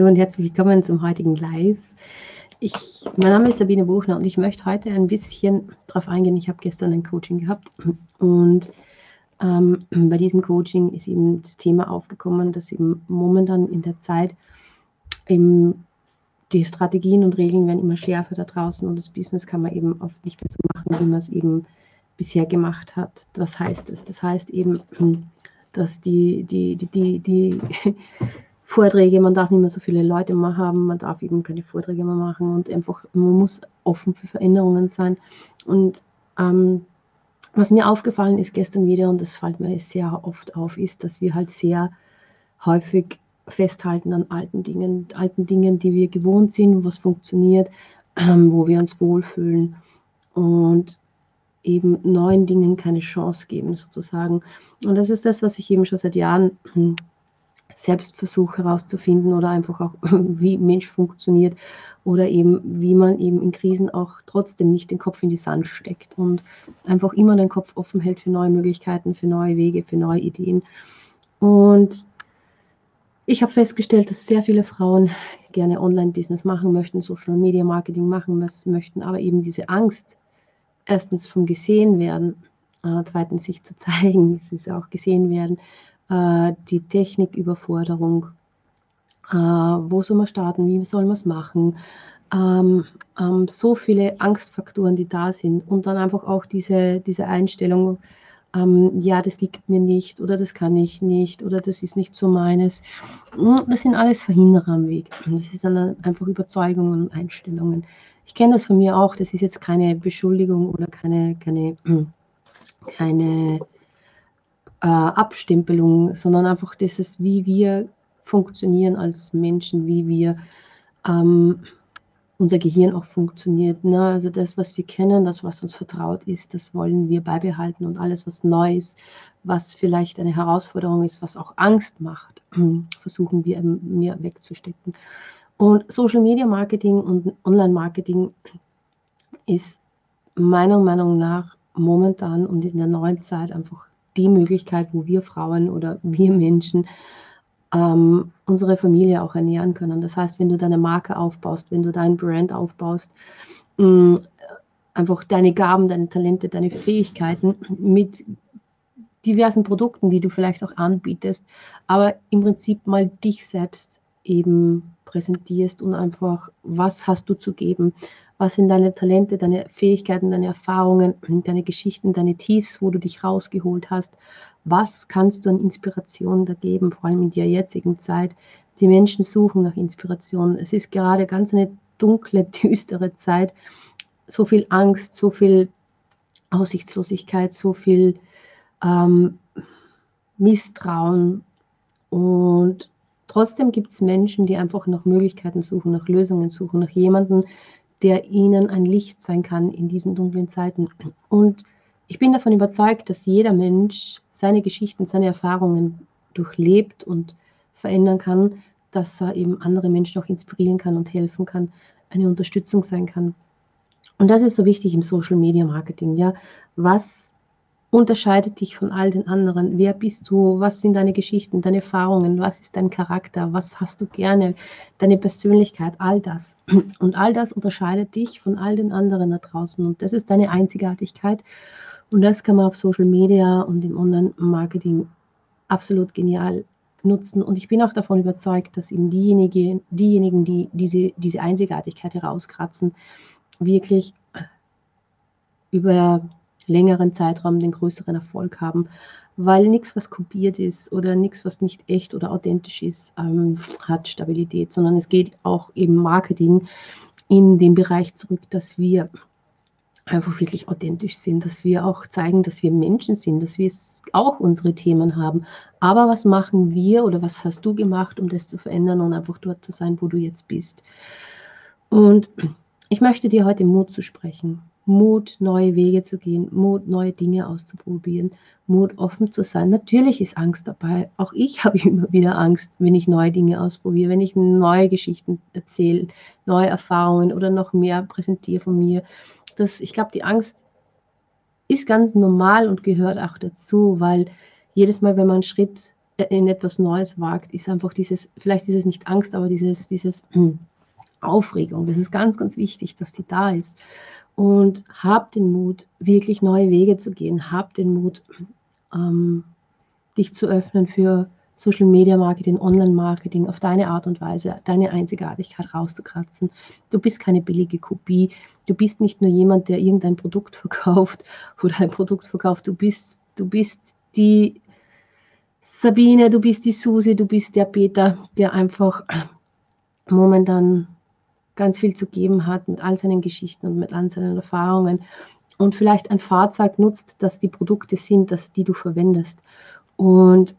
Hallo und herzlich willkommen zum heutigen Live. Ich, mein Name ist Sabine Buchner und ich möchte heute ein bisschen darauf eingehen. Ich habe gestern ein Coaching gehabt und ähm, bei diesem Coaching ist eben das Thema aufgekommen, dass eben momentan in der Zeit eben die Strategien und Regeln werden immer schärfer da draußen und das Business kann man eben oft nicht mehr so machen, wie man es eben bisher gemacht hat. Was heißt das? Das heißt eben, dass die, die, die, die, die Vorträge, man darf nicht mehr so viele Leute mehr haben, man darf eben keine Vorträge mehr machen und einfach, man muss offen für Veränderungen sein. Und ähm, was mir aufgefallen ist gestern wieder, und das fällt mir sehr oft auf, ist, dass wir halt sehr häufig festhalten an alten Dingen, alten Dingen, die wir gewohnt sind, was funktioniert, ähm, wo wir uns wohlfühlen und eben neuen Dingen keine Chance geben, sozusagen. Und das ist das, was ich eben schon seit Jahren selbst versuche herauszufinden oder einfach auch, wie Mensch funktioniert oder eben, wie man eben in Krisen auch trotzdem nicht den Kopf in die Sand steckt und einfach immer den Kopf offen hält für neue Möglichkeiten, für neue Wege, für neue Ideen. Und ich habe festgestellt, dass sehr viele Frauen gerne Online-Business machen möchten, Social-Media-Marketing machen möchten, aber eben diese Angst, erstens vom gesehen werden, äh, zweitens sich zu zeigen, es ist auch gesehen werden, äh, die Techniküberforderung, äh, wo soll man starten, wie soll man es machen, ähm, ähm, so viele Angstfaktoren, die da sind und dann einfach auch diese, diese Einstellung, ähm, ja, das liegt mir nicht oder das kann ich nicht oder das ist nicht so meines. Hm, das sind alles Verhinderer am Weg. Das ist dann einfach Überzeugungen und Einstellungen. Ich kenne das von mir auch, das ist jetzt keine Beschuldigung oder keine, keine, keine äh, Abstempelung, sondern einfach dieses, wie wir funktionieren als Menschen, wie wir ähm, unser Gehirn auch funktioniert. Ne? Also das, was wir kennen, das, was uns vertraut ist, das wollen wir beibehalten und alles, was neu ist, was vielleicht eine Herausforderung ist, was auch Angst macht, versuchen wir mehr wegzustecken. Und Social Media Marketing und Online Marketing ist meiner Meinung nach momentan und in der neuen Zeit einfach die Möglichkeit, wo wir Frauen oder wir Menschen ähm, unsere Familie auch ernähren können. Das heißt, wenn du deine Marke aufbaust, wenn du dein Brand aufbaust, mh, mm, einfach deine Gaben, deine Talente, deine Fähigkeiten mit diversen Produkten, die du vielleicht auch anbietest, aber im Prinzip mal dich selbst eben präsentierst und einfach, was hast du zu geben, was sind deine Talente, deine Fähigkeiten, deine Erfahrungen, deine Geschichten, deine Tiefs, wo du dich rausgeholt hast, was kannst du an Inspiration da geben, vor allem in der jetzigen Zeit. Die Menschen suchen nach Inspiration. Es ist gerade ganz eine dunkle, düstere Zeit. So viel Angst, so viel Aussichtslosigkeit, so viel ähm, Misstrauen. Und trotzdem gibt es Menschen, die einfach nach Möglichkeiten suchen, nach Lösungen suchen, nach jemandem, der ihnen ein Licht sein kann in diesen dunklen Zeiten. Und ich bin davon überzeugt, dass jeder Mensch seine Geschichten, seine Erfahrungen durchlebt und verändern kann, dass er eben andere Menschen auch inspirieren kann und helfen kann, eine Unterstützung sein kann. Und das ist so wichtig im Social Media Marketing. Ja, was unterscheidet dich von all den anderen? Wer bist du? Was sind deine Geschichten, deine Erfahrungen? Was ist dein Charakter? Was hast du gerne? Deine Persönlichkeit, all das. Und all das unterscheidet dich von all den anderen da draußen. Und das ist deine Einzigartigkeit. Und das kann man auf Social Media und im Online-Marketing absolut genial nutzen. Und ich bin auch davon überzeugt, dass eben diejenigen, diejenigen die diese, diese Einzigartigkeit herauskratzen, wirklich über längeren Zeitraum den größeren Erfolg haben, weil nichts, was kopiert ist oder nichts, was nicht echt oder authentisch ist, ähm, hat Stabilität, sondern es geht auch im Marketing in den Bereich zurück, dass wir einfach wirklich authentisch sind, dass wir auch zeigen, dass wir Menschen sind, dass wir auch unsere Themen haben. Aber was machen wir oder was hast du gemacht, um das zu verändern und einfach dort zu sein, wo du jetzt bist? Und ich möchte dir heute Mut zu sprechen. Mut, neue Wege zu gehen, Mut, neue Dinge auszuprobieren, Mut, offen zu sein. Natürlich ist Angst dabei. Auch ich habe immer wieder Angst, wenn ich neue Dinge ausprobiere, wenn ich neue Geschichten erzähle, neue Erfahrungen oder noch mehr präsentiere von mir. Das, ich glaube, die Angst ist ganz normal und gehört auch dazu, weil jedes Mal, wenn man einen Schritt in etwas Neues wagt, ist einfach dieses, vielleicht ist es nicht Angst, aber dieses, dieses hm, Aufregung. Das ist ganz, ganz wichtig, dass die da ist. Und hab den Mut, wirklich neue Wege zu gehen. Hab den Mut, ähm, dich zu öffnen für Social Media Marketing, Online Marketing auf deine Art und Weise, deine Einzigartigkeit rauszukratzen. Du bist keine billige Kopie. Du bist nicht nur jemand, der irgendein Produkt verkauft oder ein Produkt verkauft. Du bist, du bist die Sabine, du bist die Susi, du bist der Peter, der einfach momentan ganz viel zu geben hat mit all seinen Geschichten und mit all seinen Erfahrungen und vielleicht ein Fahrzeug nutzt, das die Produkte sind, das, die du verwendest. Und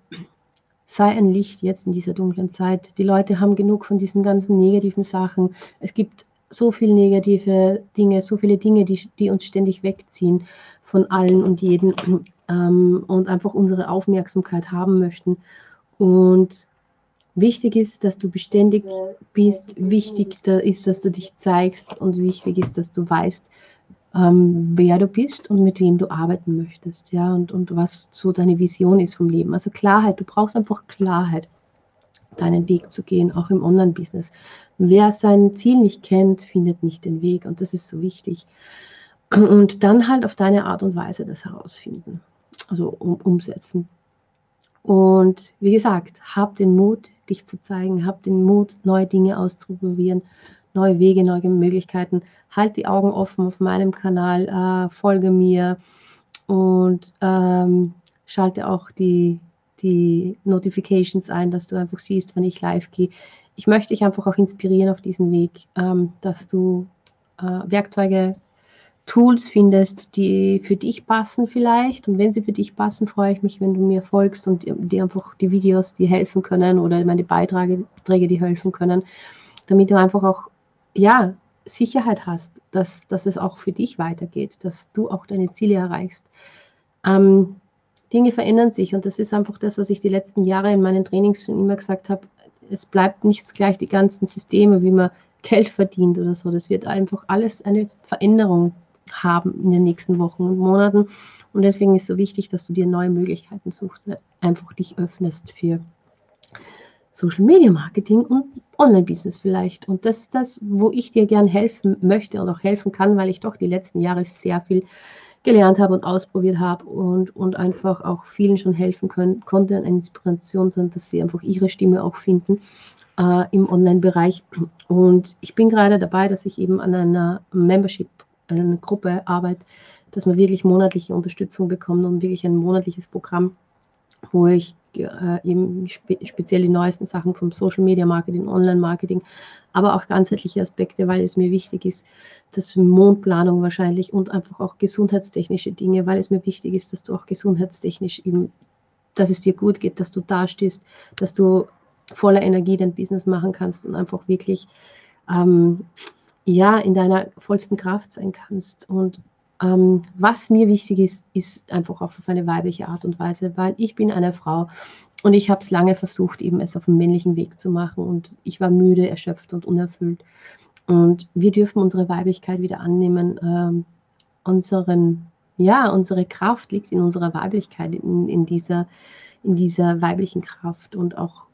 sei ein Licht jetzt in dieser dunklen Zeit. Die Leute haben genug von diesen ganzen negativen Sachen. Es gibt so viele negative Dinge, so viele Dinge, die, die uns ständig wegziehen von allen und jeden ähm, und einfach unsere Aufmerksamkeit haben möchten. Und wichtig ist, dass du beständig bist, wichtig ist, dass du dich zeigst und wichtig ist, dass du weißt, ähm, wer du bist und mit wem du arbeiten möchtest, ja, und, und was so deine Vision ist vom Leben. Also Klarheit, du brauchst einfach Klarheit, deinen Weg zu gehen, auch im Online-Business. Wer sein Ziel nicht kennt, findet nicht den Weg und das ist so wichtig. Und dann halt auf deine Art und Weise das herausfinden, also um, umsetzen. Und wie gesagt, hab den Mut, dich zu zeigen, hab den Mut, neue Dinge auszuprobieren, neue Wege, neue Möglichkeiten. Halt die Augen offen auf meinem Kanal, äh, folge mir und ähm, schalte auch die, die Notifications ein, dass du einfach siehst, wenn ich live gehe. Ich möchte dich einfach auch inspirieren auf diesen Weg, ähm, dass du äh, Werkzeuge, Tools findest, die für dich passen vielleicht. Und wenn sie für dich passen, freue ich mich, wenn du mir folgst und dir einfach die Videos, die helfen können oder meine Beiträge, die helfen können, damit du einfach auch ja, Sicherheit hast, dass, dass es auch für dich weitergeht, dass du auch deine Ziele erreichst. Ähm, Dinge verändern sich und das ist einfach das, was ich die letzten Jahre in meinen Trainings schon immer gesagt habe. Es bleibt nichts gleich, die ganzen Systeme, wie man Geld verdient oder so. Das wird einfach alles eine Veränderung haben in den nächsten Wochen und Monaten. Und deswegen ist so wichtig, dass du dir neue Möglichkeiten suchst, einfach dich öffnest für Social Media Marketing und Online-Business vielleicht. Und das ist das, wo ich dir gern helfen möchte und auch helfen kann, weil ich doch die letzten Jahre sehr viel gelernt habe und ausprobiert habe und, und einfach auch vielen schon helfen können, konnte, eine Inspiration sind, dass sie einfach ihre Stimme auch finden äh, im Online-Bereich. Und ich bin gerade dabei, dass ich eben an einer Membership, an einer Gruppe arbeite, dass man wirklich monatliche Unterstützung bekommt und wirklich ein monatliches Programm, wo ich äh, eben spe speziell die neuesten Sachen vom Social Media Marketing, Online Marketing, aber auch ganzheitliche Aspekte, weil es mir wichtig ist, dass Mondplanung wahrscheinlich und einfach auch gesundheitstechnische Dinge, weil es mir wichtig ist, dass du auch gesundheitstechnisch eben, dass es dir gut geht, dass du dastehst, dass du voller Energie dein Business machen kannst und einfach wirklich ähm, ja in deiner vollsten Kraft sein kannst und ähm, was mir wichtig ist, ist einfach auch auf eine weibliche Art und Weise, weil ich bin eine Frau und ich habe es lange versucht, eben es auf dem männlichen Weg zu machen und ich war müde, erschöpft und unerfüllt. Und wir dürfen unsere Weiblichkeit wieder annehmen. Ähm, unseren, ja, unsere Kraft liegt in unserer Weiblichkeit, in, in, dieser, in dieser weiblichen Kraft und auch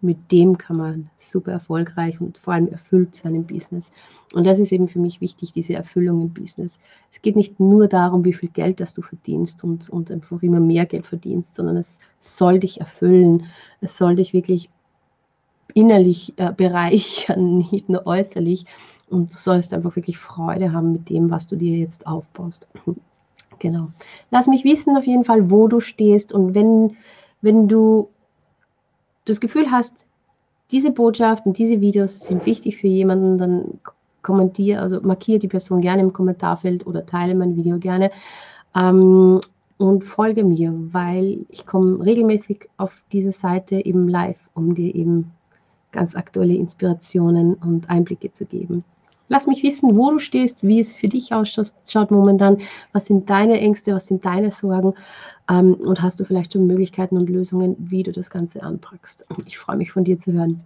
mit dem kann man super erfolgreich und vor allem erfüllt sein im Business. Und das ist eben für mich wichtig, diese Erfüllung im Business. Es geht nicht nur darum, wie viel Geld das du verdienst und, und einfach immer mehr Geld verdienst, sondern es soll dich erfüllen. Es soll dich wirklich innerlich äh, bereichern, nicht nur äußerlich. Und du sollst einfach wirklich Freude haben mit dem, was du dir jetzt aufbaust. genau. Lass mich wissen auf jeden Fall, wo du stehst und wenn, wenn du das Gefühl hast, diese Botschaften, diese Videos sind wichtig für jemanden, dann kommentiere, also markiere die Person gerne im Kommentarfeld oder teile mein Video gerne ähm, und folge mir, weil ich komme regelmäßig auf diese Seite eben live, um dir eben ganz aktuelle Inspirationen und Einblicke zu geben. Lass mich wissen, wo du stehst, wie es für dich ausschaut momentan. Was sind deine Ängste, was sind deine Sorgen? Ähm, und hast du vielleicht schon Möglichkeiten und Lösungen, wie du das Ganze anpackst? Ich freue mich von dir zu hören.